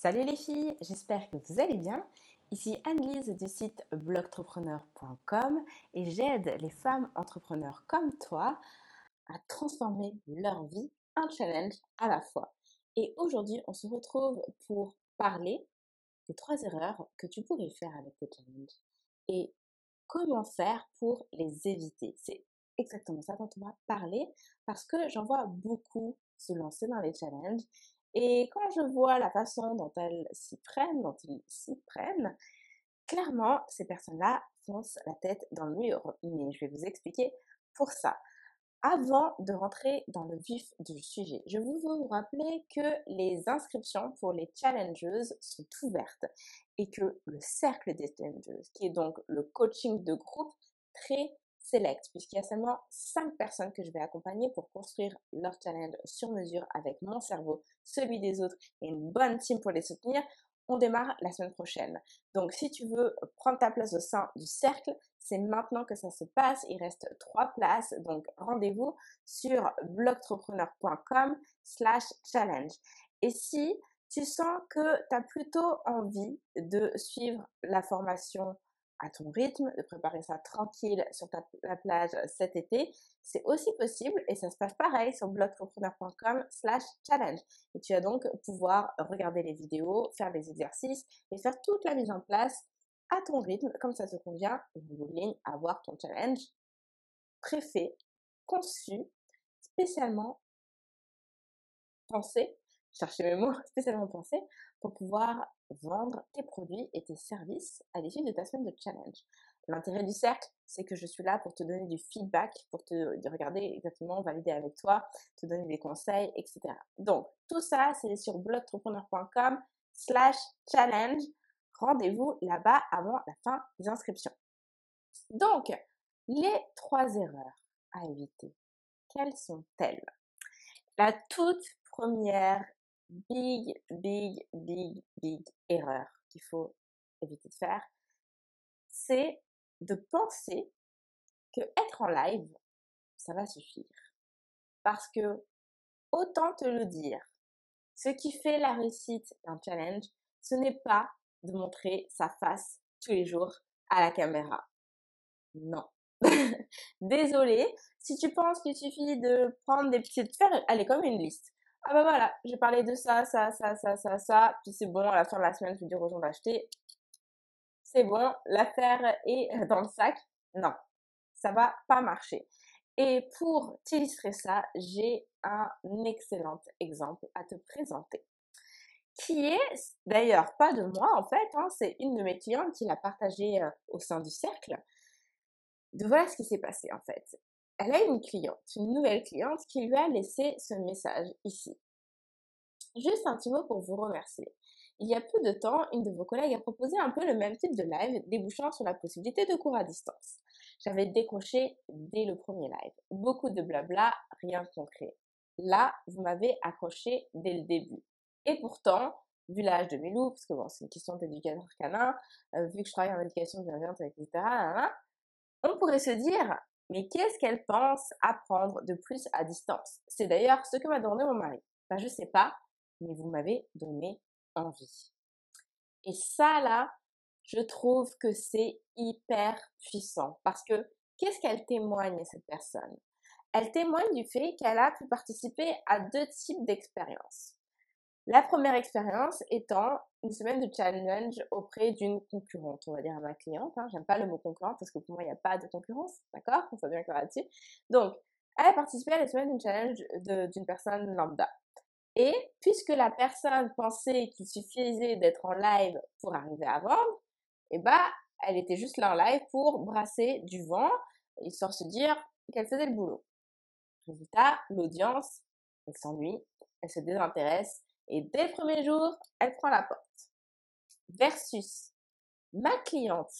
Salut les filles, j'espère que vous allez bien. Ici Anne-Lise du site blogtrepreneur.com et j'aide les femmes entrepreneurs comme toi à transformer leur vie un challenge à la fois. Et aujourd'hui, on se retrouve pour parler des trois erreurs que tu pourrais faire avec tes challenges et comment faire pour les éviter. C'est exactement ça dont on va parler parce que j'en vois beaucoup se lancer dans les challenges et quand je vois la façon dont elles s'y prennent, dont ils s'y prennent, clairement, ces personnes-là foncent la tête dans le mur. Mais je vais vous expliquer pour ça. Avant de rentrer dans le vif du sujet, je veux vous rappeler que les inscriptions pour les challengeuses sont ouvertes et que le cercle des challengeuses, qui est donc le coaching de groupe très select, puisqu'il y a seulement 5 personnes que je vais accompagner pour construire leur challenge sur mesure avec mon cerveau, celui des autres et une bonne team pour les soutenir. On démarre la semaine prochaine. Donc si tu veux prendre ta place au sein du cercle, c'est maintenant que ça se passe. Il reste 3 places. Donc rendez-vous sur blogtrepreneur.com slash challenge. Et si tu sens que tu as plutôt envie de suivre la formation à ton rythme, de préparer ça tranquille sur ta, la plage cet été, c'est aussi possible et ça se passe pareil sur blogtrepreneur.com slash challenge. Et tu vas donc pouvoir regarder les vidéos, faire les exercices et faire toute la mise en place à ton rythme, comme ça te convient, et en avoir ton challenge préfet, conçu, spécialement pensé, chercher mes mots, spécialement pensé, pour pouvoir vendre tes produits et tes services à l'issue de ta semaine de challenge. L'intérêt du cercle, c'est que je suis là pour te donner du feedback, pour te regarder exactement, valider avec toi, te donner des conseils, etc. Donc, tout ça, c'est sur blogtrepreneur.com slash challenge. Rendez-vous là-bas avant la fin des inscriptions. Donc, les trois erreurs à éviter, quelles sont-elles? La toute première big, big, big, big erreur qu'il faut éviter de faire, c'est de penser que être en live, ça va suffire. Parce que, autant te le dire, ce qui fait la réussite d'un challenge, ce n'est pas de montrer sa face tous les jours à la caméra. Non. Désolé, si tu penses qu'il suffit de prendre des petites faire, est comme une liste ah bah voilà, j'ai parlé de ça, ça, ça, ça, ça, ça, puis c'est bon, à la fin de la semaine, je vais dire aux gens d'acheter. C'est bon, l'affaire est dans le sac. Non, ça va pas marcher. Et pour t'illustrer ça, j'ai un excellent exemple à te présenter. Qui est, d'ailleurs, pas de moi en fait, hein, c'est une de mes clientes qui l'a partagé euh, au sein du cercle. Voilà ce qui s'est passé en fait elle a une cliente, une nouvelle cliente qui lui a laissé ce message ici. Juste un petit mot pour vous remercier. Il y a peu de temps, une de vos collègues a proposé un peu le même type de live, débouchant sur la possibilité de cours à distance. J'avais décroché dès le premier live. Beaucoup de blabla, rien de concret. Là, vous m'avez accroché dès le début. Et pourtant, vu l'âge de mes loups, parce que bon, c'est une question d'éducateur canin, euh, vu que je travaille en éducation bienveillante, etc., on pourrait se dire, mais qu'est-ce qu'elle pense apprendre de plus à distance? C'est d'ailleurs ce que m'a donné mon mari. Ben, je sais pas, mais vous m'avez donné envie. Et ça, là, je trouve que c'est hyper puissant parce que qu'est-ce qu'elle témoigne, cette personne? Elle témoigne du fait qu'elle a pu participer à deux types d'expériences. La première expérience étant une semaine de challenge auprès d'une concurrente, on va dire à ma cliente. Hein. J'aime pas le mot concurrente parce que pour moi, il n'y a pas de concurrence, d'accord? On soit bien clair là-dessus. Donc, elle a participé à la semaine d'une challenge d'une personne lambda. Et puisque la personne pensait qu'il suffisait d'être en live pour arriver à vendre, eh ben, elle était juste là en live pour brasser du vent, histoire de se dire qu'elle faisait le boulot. Résultat, l'audience, elle s'ennuie, elle se désintéresse, et dès le premier jour, elle prend la porte. Versus ma cliente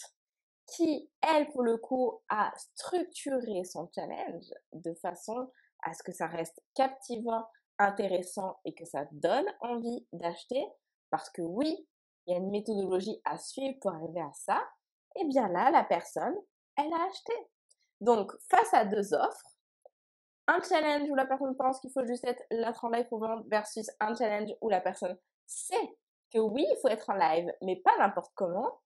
qui, elle, pour le coup, a structuré son challenge de façon à ce que ça reste captivant, intéressant et que ça donne envie d'acheter. Parce que oui, il y a une méthodologie à suivre pour arriver à ça. Et eh bien là, la personne, elle a acheté. Donc, face à deux offres, un challenge où la personne pense qu'il faut juste être là en live pour vendre versus un challenge où la personne sait que oui, il faut être en live, mais pas n'importe comment,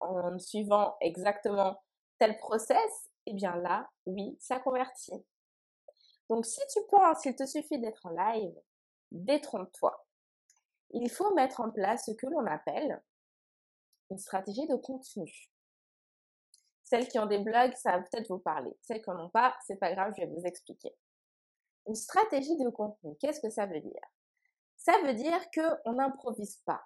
en suivant exactement tel process, eh bien là, oui, ça convertit. Donc si tu penses qu'il te suffit d'être en live, détrompe-toi. Il faut mettre en place ce que l'on appelle une stratégie de contenu. Celles qui ont des blogs, ça va peut-être vous parler. Celles qui n'en ont pas, c'est pas grave, je vais vous expliquer. Une stratégie de contenu, qu'est-ce que ça veut dire? Ça veut dire qu'on n'improvise pas.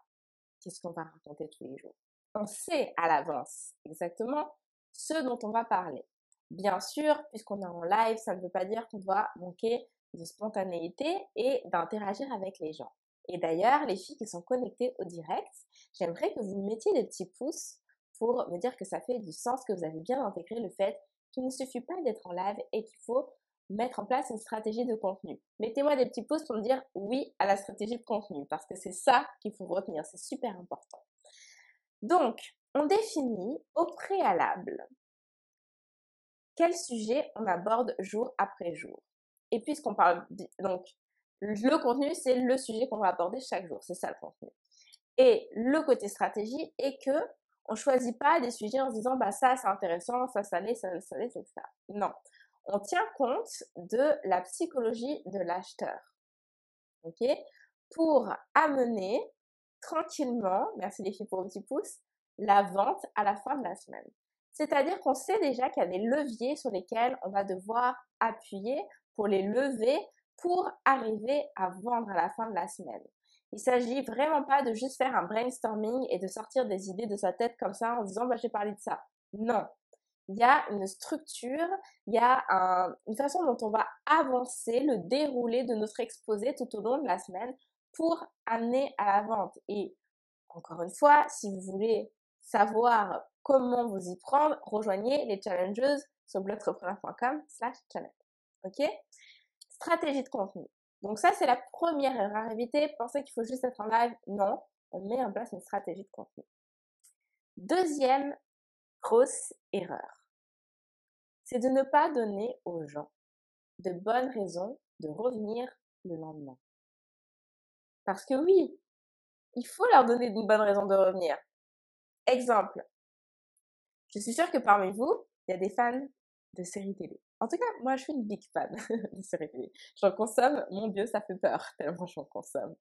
Qu'est-ce qu'on va raconter tous les jours? On sait à l'avance exactement ce dont on va parler. Bien sûr, puisqu'on est en live, ça ne veut pas dire qu'on doit manquer de spontanéité et d'interagir avec les gens. Et d'ailleurs, les filles qui sont connectées au direct, j'aimerais que vous mettiez des petits pouces pour me dire que ça fait du sens, que vous avez bien intégré le fait qu'il ne suffit pas d'être en live et qu'il faut mettre en place une stratégie de contenu. Mettez-moi des petits pouces pour me dire oui à la stratégie de contenu parce que c'est ça qu'il faut retenir, c'est super important. Donc, on définit au préalable quel sujet on aborde jour après jour. Et puisqu'on parle donc le contenu, c'est le sujet qu'on va aborder chaque jour, c'est ça le contenu. Et le côté stratégie est que on choisit pas des sujets en se disant bah ça c'est intéressant, ça ça l'est, ça ça l'est, ça. Non, on tient compte de la psychologie de l'acheteur, ok, pour amener tranquillement, merci les filles pour le petit pouce, la vente à la fin de la semaine. C'est-à-dire qu'on sait déjà qu'il y a des leviers sur lesquels on va devoir appuyer pour les lever pour arriver à vendre à la fin de la semaine. Il s'agit vraiment pas de juste faire un brainstorming et de sortir des idées de sa tête comme ça en disant bah j'ai parlé de ça. Non. Il y a une structure, il y a une façon dont on va avancer le déroulé de notre exposé tout au long de la semaine pour amener à la vente. Et encore une fois, si vous voulez savoir comment vous y prendre, rejoignez les challengeuses sur blogtrepreneur.com slash challenge. Ok? Stratégie de contenu. Donc ça, c'est la première erreur à éviter. Pensez qu'il faut juste être en live. Non, on met en place une stratégie de contenu. Deuxième grosse erreur, c'est de ne pas donner aux gens de bonnes raisons de revenir le lendemain. Parce que oui, il faut leur donner une bonne raison de revenir. Exemple, je suis sûre que parmi vous, il y a des fans de séries télé. En tout cas, moi, je suis une big fan de séries télé. J'en consomme, mon Dieu, ça fait peur, tellement j'en consomme.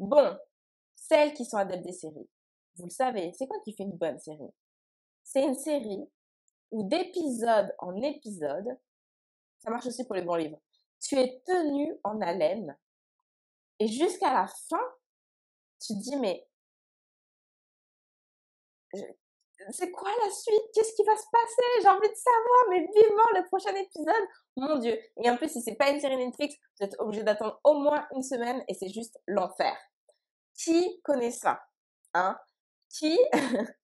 Bon, celles qui sont adeptes des séries, vous le savez, c'est quoi qui fait une bonne série? C'est une série où d'épisode en épisode, ça marche aussi pour les bons livres, tu es tenu en haleine et jusqu'à la fin, tu te dis mais c'est quoi la suite? Qu'est-ce qui va se passer? J'ai envie de savoir, mais vivement le prochain épisode. Mon Dieu. Et en plus, si c'est pas une série Netflix, vous êtes obligé d'attendre au moins une semaine et c'est juste l'enfer. Qui connaît ça Hein? Qui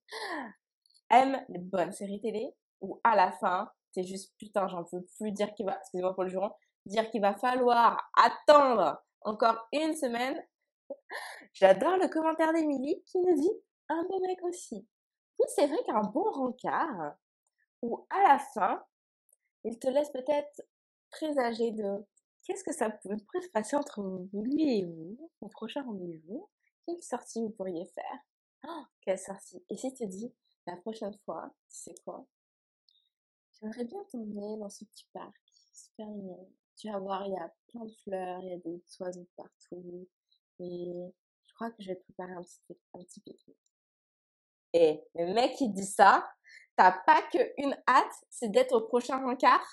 aime les bonnes séries télé où à la fin, c'est juste putain, j'en peux plus dire qu'il va, excusez-moi pour le jurant, dire qu'il va falloir attendre encore une semaine? J'adore le commentaire d'Emilie qui nous dit un bon mec aussi. C'est vrai qu'un bon rencard, où à la fin, il te laisse peut-être présager de qu'est-ce que ça peut se passer entre lui et vous, au prochain rendez-vous, quelle sortie vous pourriez faire? Oh, quelle sortie Et si tu dis, la prochaine fois, tu sais quoi? J'aimerais bien t'emmener dans ce petit parc, super mignon. Tu vas voir, il y a plein de fleurs, il y a des oiseaux partout. Et je crois que je vais préparer un petit, un petit. Et le mec qui dit ça, t'as pas qu'une hâte, c'est d'être au prochain rencard?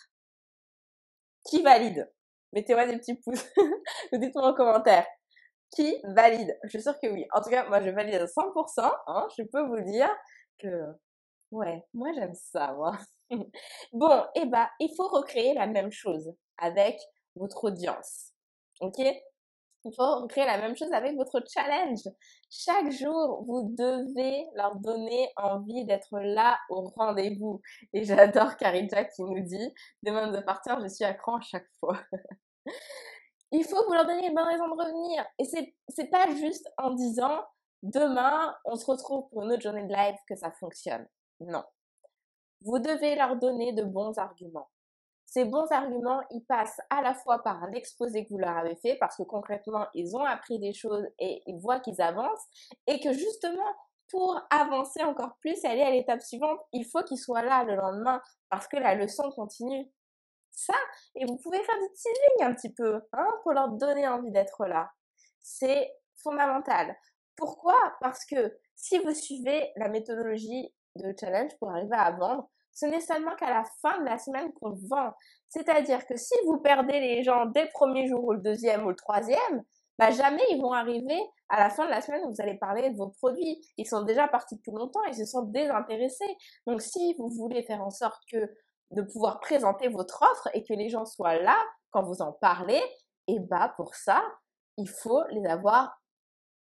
Qui valide? Mettez-moi des petits pouces. Dites-moi en commentaire. Qui valide? Je suis sûre que oui. En tout cas, moi, je valide à 100%. Hein, je peux vous dire que, ouais, moi, j'aime ça, bon, et eh bah, il faut recréer la même chose avec votre audience. Ok? Il faut créer la même chose avec votre challenge. Chaque jour, vous devez leur donner envie d'être là au rendez-vous. Et j'adore Carita qui nous dit, demain de partir, je suis à cran chaque fois. il faut vous leur donner une bonne raison de revenir. Et c'est, c'est pas juste en disant, demain, on se retrouve pour une autre journée de live que ça fonctionne. Non. Vous devez leur donner de bons arguments. Ces bons arguments, ils passent à la fois par l'exposé que vous leur avez fait, parce que concrètement, ils ont appris des choses et ils voient qu'ils avancent, et que justement, pour avancer encore plus aller à l'étape suivante, il faut qu'ils soient là le lendemain, parce que la leçon continue. Ça, et vous pouvez faire du teasing un petit peu, hein, pour leur donner envie d'être là. C'est fondamental. Pourquoi? Parce que si vous suivez la méthodologie de challenge pour arriver à vendre, ce n'est seulement qu'à la fin de la semaine qu'on vend. C'est-à-dire que si vous perdez les gens dès le premier jour ou le deuxième ou le troisième, bah jamais ils vont arriver à la fin de la semaine où vous allez parler de vos produits. Ils sont déjà partis depuis longtemps, ils se sont désintéressés. Donc si vous voulez faire en sorte de pouvoir présenter votre offre et que les gens soient là quand vous en parlez, et bah pour ça, il faut les avoir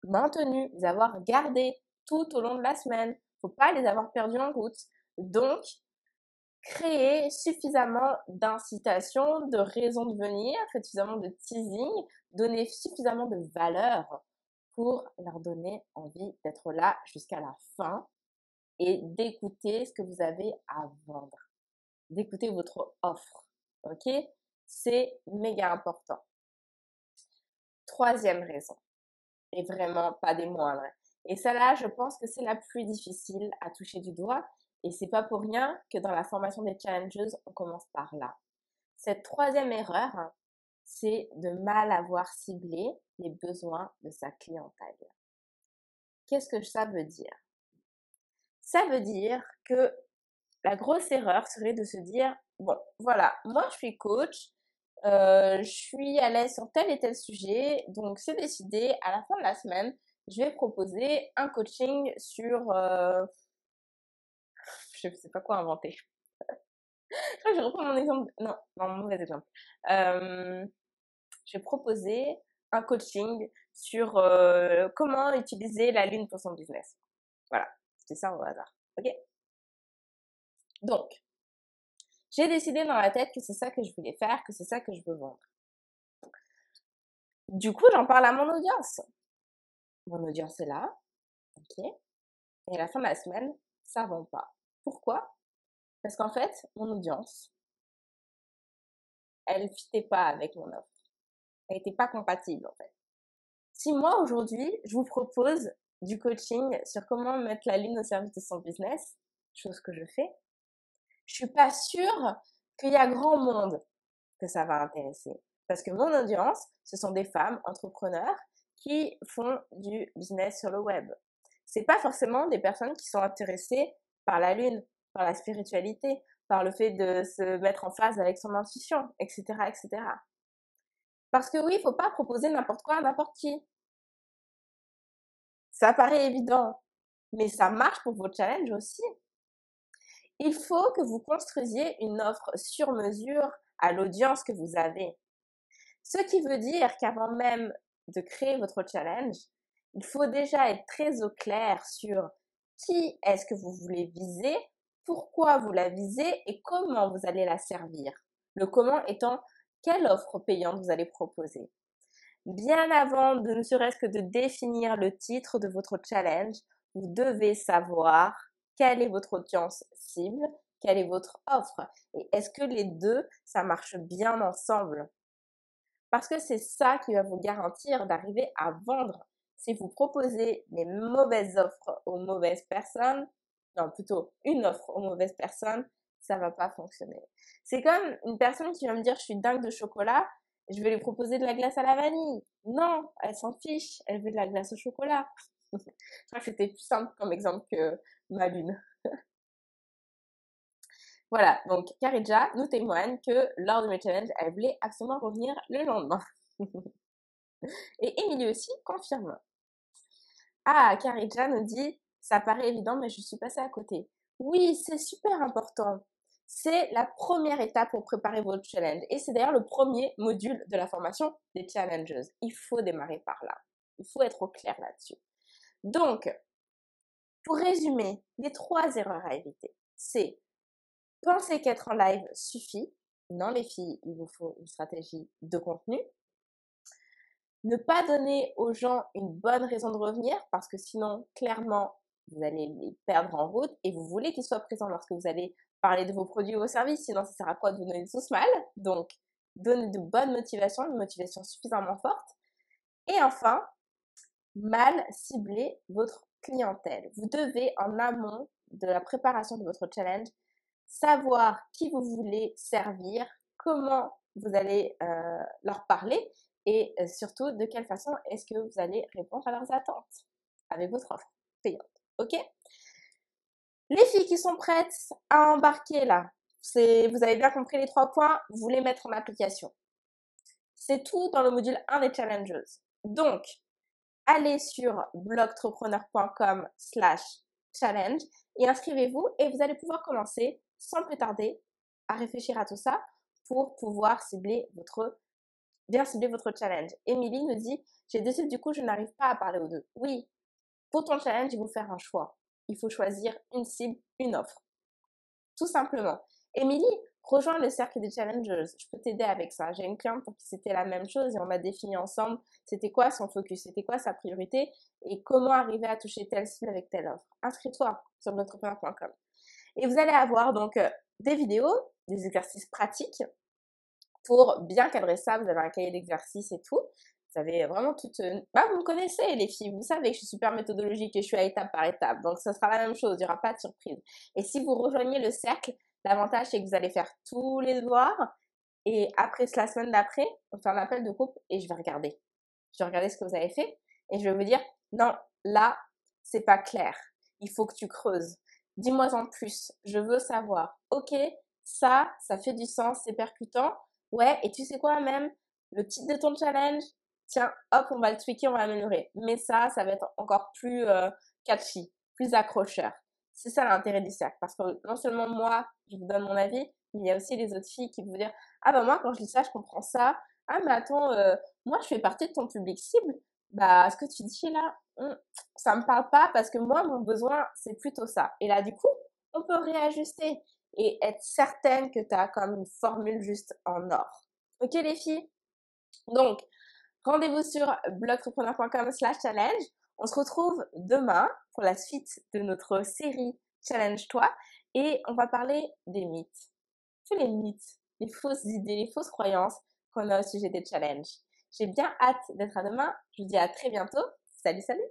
maintenus, les avoir gardés tout au long de la semaine. Faut pas les avoir perdus en route. Donc, créer suffisamment d'incitation, de raisons de venir, suffisamment de teasing, donner suffisamment de valeur pour leur donner envie d'être là jusqu'à la fin et d'écouter ce que vous avez à vendre, d'écouter votre offre. Ok? C'est méga important. Troisième raison, et vraiment pas des moindres. Et celle-là, je pense que c'est la plus difficile à toucher du doigt. Et c'est pas pour rien que dans la formation des challengers, on commence par là. Cette troisième erreur, c'est de mal avoir ciblé les besoins de sa clientèle. Qu'est-ce que ça veut dire? Ça veut dire que la grosse erreur serait de se dire, bon, voilà, moi je suis coach, euh, je suis à l'aise sur tel et tel sujet, donc c'est décidé, à la fin de la semaine, je vais proposer un coaching sur... Euh, je ne sais pas quoi inventer. je reprends mon exemple. Non, mon mauvais exemple. Euh, je vais proposer un coaching sur euh, comment utiliser la lune pour son business. Voilà, c'est ça au hasard. Ok? Donc, j'ai décidé dans la tête que c'est ça que je voulais faire, que c'est ça que je veux vendre. Du coup, j'en parle à mon audience. Mon audience est là, ok? Et à la fin de la semaine, ça vend pas. Pourquoi? Parce qu'en fait, mon audience, elle ne fitait pas avec mon offre elle n'était pas compatible en fait. Si moi aujourd'hui, je vous propose du coaching sur comment mettre la lune au service de son business, chose que je fais, je suis pas sûre qu'il y a grand monde que ça va intéresser. Parce que mon audience, ce sont des femmes entrepreneurs qui font du business sur le web. C'est pas forcément des personnes qui sont intéressées par la lune, par la spiritualité, par le fait de se mettre en phase avec son intuition, etc., etc. Parce que oui, il faut pas proposer n'importe quoi à n'importe qui. Ça paraît évident, mais ça marche pour vos challenges aussi. Il faut que vous construisiez une offre sur mesure à l'audience que vous avez. Ce qui veut dire qu'avant même de créer votre challenge, il faut déjà être très au clair sur qui est-ce que vous voulez viser, pourquoi vous la visez et comment vous allez la servir? Le comment étant quelle offre payante vous allez proposer? Bien avant de ne serait-ce que de définir le titre de votre challenge, vous devez savoir quelle est votre audience cible, quelle est votre offre et est-ce que les deux, ça marche bien ensemble? Parce que c'est ça qui va vous garantir d'arriver à vendre. Si vous proposez les mauvaises offres aux mauvaises personnes, non, plutôt une offre aux mauvaises personnes, ça va pas fonctionner. C'est comme une personne qui va me dire je suis dingue de chocolat, je vais lui proposer de la glace à la vanille. Non, elle s'en fiche, elle veut de la glace au chocolat. je crois que c'était plus simple comme exemple que ma lune. voilà, donc Karidja nous témoigne que lors de mes challenges, elle voulait absolument revenir le lendemain. Et Émilie aussi confirme. Ah, Karidja nous dit, ça paraît évident, mais je suis passée à côté. Oui, c'est super important. C'est la première étape pour préparer votre challenge. Et c'est d'ailleurs le premier module de la formation des challenges. Il faut démarrer par là. Il faut être au clair là-dessus. Donc, pour résumer, les trois erreurs à éviter, c'est penser qu'être en live suffit. Non, les filles, il vous faut une stratégie de contenu. Ne pas donner aux gens une bonne raison de revenir parce que sinon, clairement, vous allez les perdre en route et vous voulez qu'ils soient présents lorsque vous allez parler de vos produits ou vos services, sinon ça sert à quoi de vous donner tous mal? Donc, donnez de bonnes motivations, une motivation suffisamment forte. Et enfin, mal cibler votre clientèle. Vous devez, en amont de la préparation de votre challenge, savoir qui vous voulez servir, comment vous allez euh, leur parler et euh, surtout de quelle façon est-ce que vous allez répondre à leurs attentes avec votre offre payante. Ok? Les filles qui sont prêtes à embarquer là, vous avez bien compris les trois points, vous les mettre en application. C'est tout dans le module 1 des challengeuses. Donc, allez sur blogtrepreneur.com slash challenge et inscrivez-vous et vous allez pouvoir commencer sans plus tarder à réfléchir à tout ça pour pouvoir cibler votre, bien cibler votre challenge. Émilie nous dit, j'ai décidé du coup, je n'arrive pas à parler aux deux. Oui, pour ton challenge, il faut faire un choix. Il faut choisir une cible, une offre. Tout simplement. Émilie, rejoins le cercle des challengers. Je peux t'aider avec ça. J'ai une cliente pour qui c'était la même chose et on a défini ensemble c'était quoi son focus, c'était quoi sa priorité et comment arriver à toucher telle cible avec telle offre. Inscris-toi sur notrepreneur.com. Et vous allez avoir donc euh, des vidéos, des exercices pratiques pour bien cadrer ça. Vous avez un cahier d'exercices et tout. Vous avez vraiment toute... Bah, vous me connaissez les filles, vous savez que je suis super méthodologique et je suis à étape par étape. Donc, ce sera la même chose, il n'y aura pas de surprise. Et si vous rejoignez le cercle, l'avantage, c'est que vous allez faire tous les devoirs. Et après, la semaine d'après, on fait un appel de groupe et je vais regarder. Je vais regarder ce que vous avez fait et je vais vous dire, non, là, c'est pas clair. Il faut que tu creuses. Dis-moi en plus. Je veux savoir. Ok, ça, ça fait du sens, c'est percutant. Ouais, et tu sais quoi même Le titre de ton challenge, tiens, hop, on va le tweaker, on va l'améliorer. Mais ça, ça va être encore plus euh, catchy, plus accrocheur. C'est ça l'intérêt du cercle. Parce que non seulement moi, je vous donne mon avis, mais il y a aussi les autres filles qui vont dire Ah bah moi, quand je lis ça, je comprends ça. Ah mais attends, euh, moi, je fais partie de ton public cible. Bah, ce que tu dis là, hmm, ça me parle pas parce que moi, mon besoin, c'est plutôt ça. Et là, du coup, on peut réajuster et être certaine que tu as comme une formule juste en or. Ok les filles? Donc, rendez-vous sur blogtrepreneur.com slash challenge. On se retrouve demain pour la suite de notre série Challenge-toi et on va parler des mythes. Tous les mythes, les fausses idées, les fausses croyances qu'on a au sujet des challenges. J'ai bien hâte d'être à demain. Je vous dis à très bientôt. Salut, salut